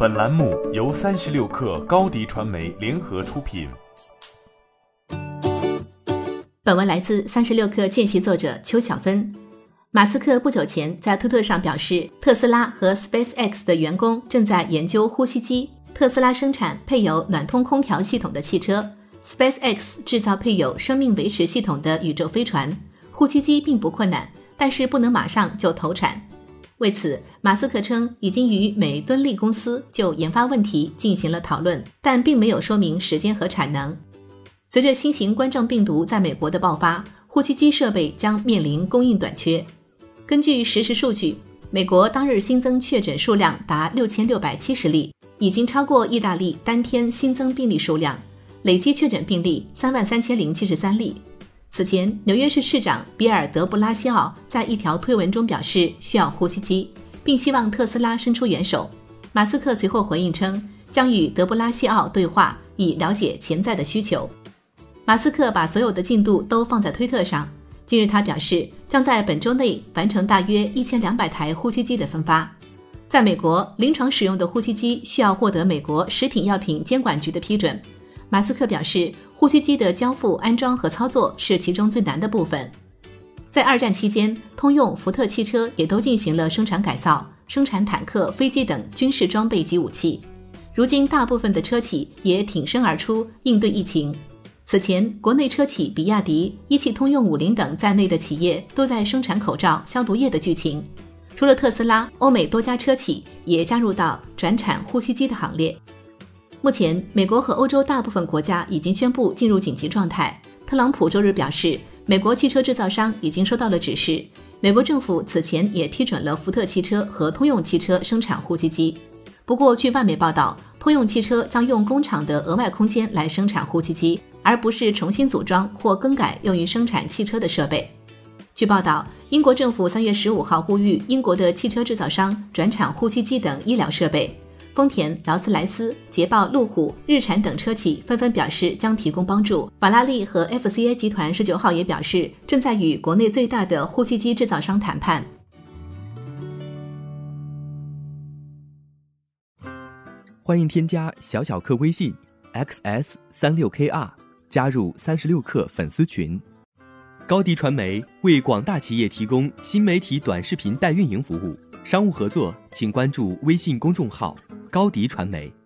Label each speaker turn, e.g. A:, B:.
A: 本栏目由三十六克高低传媒联合出品。
B: 本文来自三十六克见习作者邱小芬。马斯克不久前在推特上表示，特斯拉和 SpaceX 的员工正在研究呼吸机。特斯拉生产配有暖通空调系统的汽车，SpaceX 制造配有生命维持系统的宇宙飞船。呼吸机并不困难，但是不能马上就投产。为此，马斯克称已经与美敦力公司就研发问题进行了讨论，但并没有说明时间和产能。随着新型冠状病毒在美国的爆发，呼吸机设备将面临供应短缺。根据实时数据，美国当日新增确诊数量达六千六百七十例，已经超过意大利当天新增病例数量，累计确诊病例三万三千零七十三例。此前，纽约市市长比尔·德布拉西奥在一条推文中表示需要呼吸机，并希望特斯拉伸出援手。马斯克随后回应称，将与德布拉西奥对话，以了解潜在的需求。马斯克把所有的进度都放在推特上。近日，他表示将在本周内完成大约一千两百台呼吸机的分发。在美国，临床使用的呼吸机需要获得美国食品药品监管局的批准。马斯克表示，呼吸机的交付、安装和操作是其中最难的部分。在二战期间，通用、福特汽车也都进行了生产改造，生产坦克、飞机等军事装备及武器。如今，大部分的车企也挺身而出应对疫情。此前，国内车企比亚迪、一汽通用、五菱等在内的企业都在生产口罩、消毒液的剧情。除了特斯拉，欧美多家车企也加入到转产呼吸机的行列。目前，美国和欧洲大部分国家已经宣布进入紧急状态。特朗普周日表示，美国汽车制造商已经收到了指示。美国政府此前也批准了福特汽车和通用汽车生产呼吸机。不过，据外媒报道，通用汽车将用工厂的额外空间来生产呼吸机，而不是重新组装或更改用于生产汽车的设备。据报道，英国政府三月十五号呼吁英国的汽车制造商转产呼吸机等医疗设备。丰田、劳斯莱斯、捷豹、路虎、日产等车企纷纷表示将提供帮助。法拉利和 FCA 集团十九号也表示，正在与国内最大的呼吸机制造商谈判。
C: 欢迎添加小小客微信 xs 三六 kr，加入三十六课粉丝群。高迪传媒为广大企业提供新媒体短视频代运营服务，商务合作请关注微信公众号。高迪传媒。